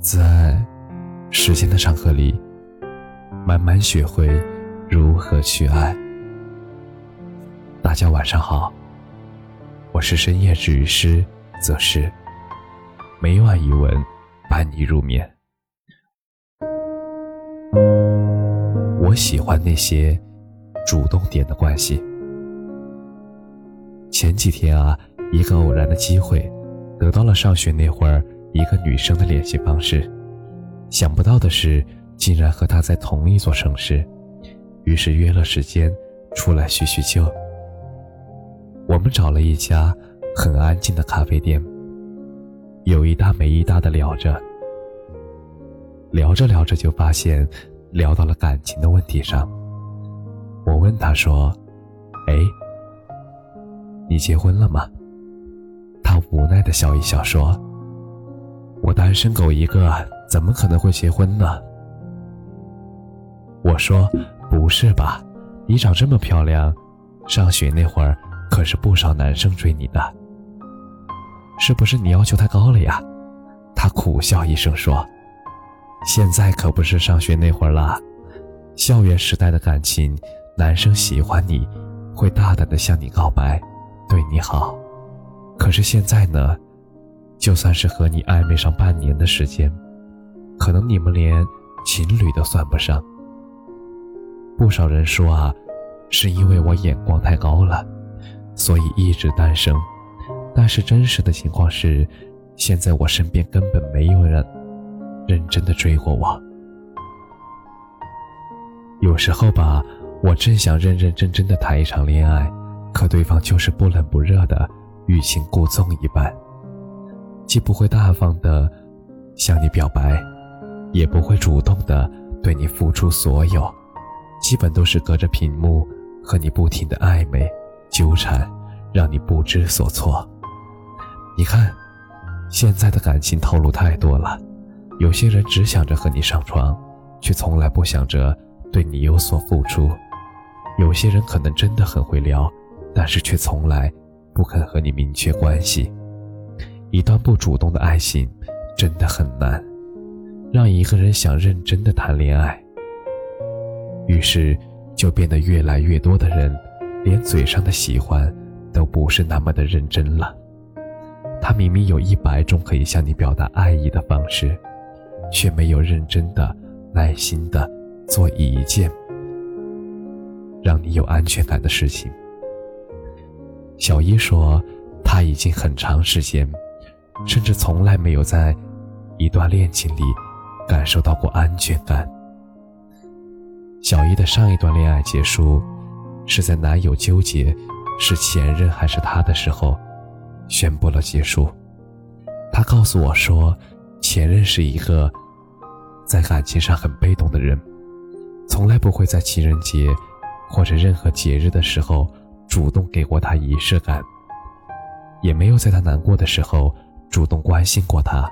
在时间的长河里，慢慢学会如何去爱。大家晚上好，我是深夜治愈师则是每晚一文伴你入眠。我喜欢那些主动点的关系。前几天啊，一个偶然的机会，得到了上学那会儿。一个女生的联系方式，想不到的是，竟然和她在同一座城市，于是约了时间出来叙叙旧。我们找了一家很安静的咖啡店，有一搭没一搭的聊着，聊着聊着就发现聊到了感情的问题上。我问她说：“哎，你结婚了吗？”她无奈的笑一笑说。我单身狗一个，怎么可能会结婚呢？我说：“不是吧，你长这么漂亮，上学那会儿可是不少男生追你的，是不是你要求太高了呀？”他苦笑一声说：“现在可不是上学那会儿了，校园时代的感情，男生喜欢你，会大胆的向你告白，对你好。可是现在呢？”就算是和你暧昧上半年的时间，可能你们连情侣都算不上。不少人说啊，是因为我眼光太高了，所以一直单身。但是真实的情况是，现在我身边根本没有人认真的追过我。有时候吧，我正想认认真真的谈一场恋爱，可对方就是不冷不热的，欲擒故纵一般。既不会大方的向你表白，也不会主动的对你付出所有，基本都是隔着屏幕和你不停的暧昧纠缠，让你不知所措。你看，现在的感情套路太多了，有些人只想着和你上床，却从来不想着对你有所付出；有些人可能真的很会聊，但是却从来不肯和你明确关系。一段不主动的爱情，真的很难让一个人想认真的谈恋爱。于是，就变得越来越多的人，连嘴上的喜欢，都不是那么的认真了。他明明有一百种可以向你表达爱意的方式，却没有认真的、耐心的做一件让你有安全感的事情。小一说，他已经很长时间。甚至从来没有在一段恋情里感受到过安全感。小一的上一段恋爱结束，是在男友纠结是前任还是他的时候，宣布了结束。他告诉我说，前任是一个在感情上很被动的人，从来不会在情人节或者任何节日的时候主动给过他仪式感，也没有在他难过的时候。主动关心过他，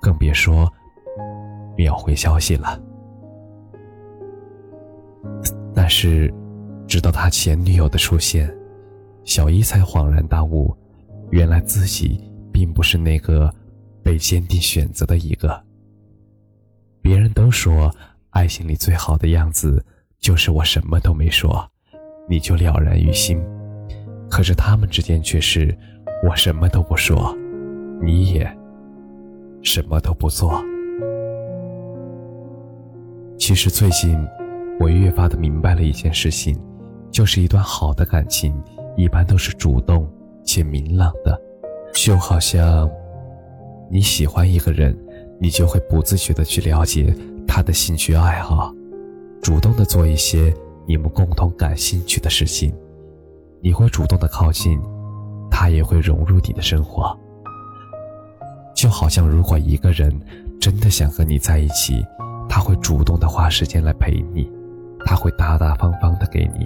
更别说秒回消息了。但是，直到他前女友的出现，小一才恍然大悟，原来自己并不是那个被坚定选择的一个。别人都说，爱情里最好的样子就是我什么都没说，你就了然于心。可是他们之间却是，我什么都不说。你也什么都不做。其实最近，我越发的明白了一件事情，就是一段好的感情，一般都是主动且明朗的。就好像你喜欢一个人，你就会不自觉的去了解他的兴趣爱好，主动的做一些你们共同感兴趣的事情。你会主动的靠近，他也会融入你的生活。就好像，如果一个人真的想和你在一起，他会主动的花时间来陪你，他会大大方方的给你，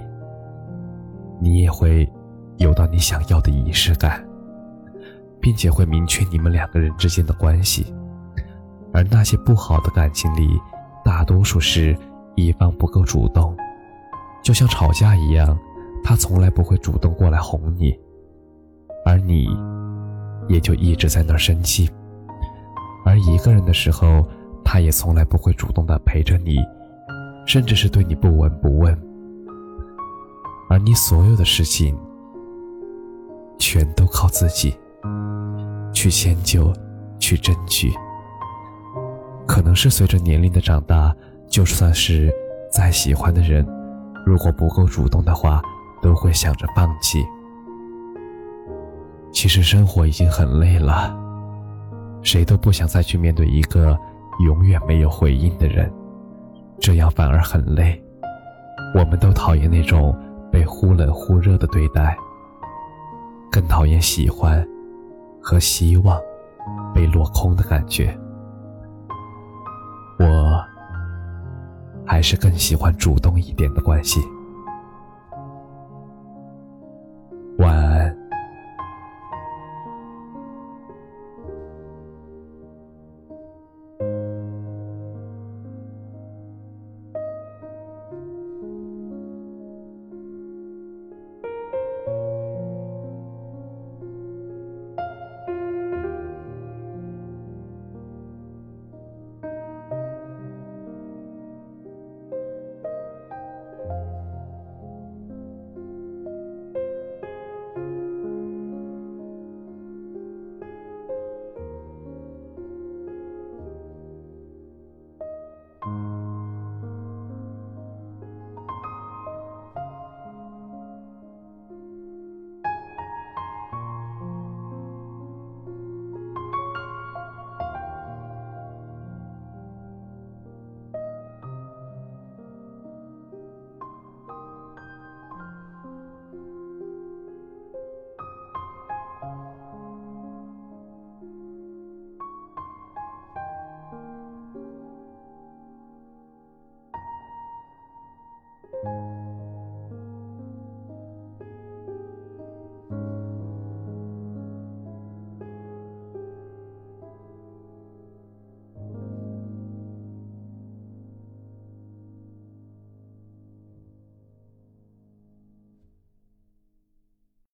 你也会有到你想要的仪式感，并且会明确你们两个人之间的关系。而那些不好的感情里，大多数是一方不够主动，就像吵架一样，他从来不会主动过来哄你，而你也就一直在那儿生气。而一个人的时候，他也从来不会主动的陪着你，甚至是对你不闻不问。而你所有的事情，全都靠自己去迁就，去争取。可能是随着年龄的长大，就算是再喜欢的人，如果不够主动的话，都会想着放弃。其实生活已经很累了，谁都不想再去面对一个永远没有回应的人，这样反而很累。我们都讨厌那种被忽冷忽热的对待，更讨厌喜欢和希望被落空的感觉。我还是更喜欢主动一点的关系。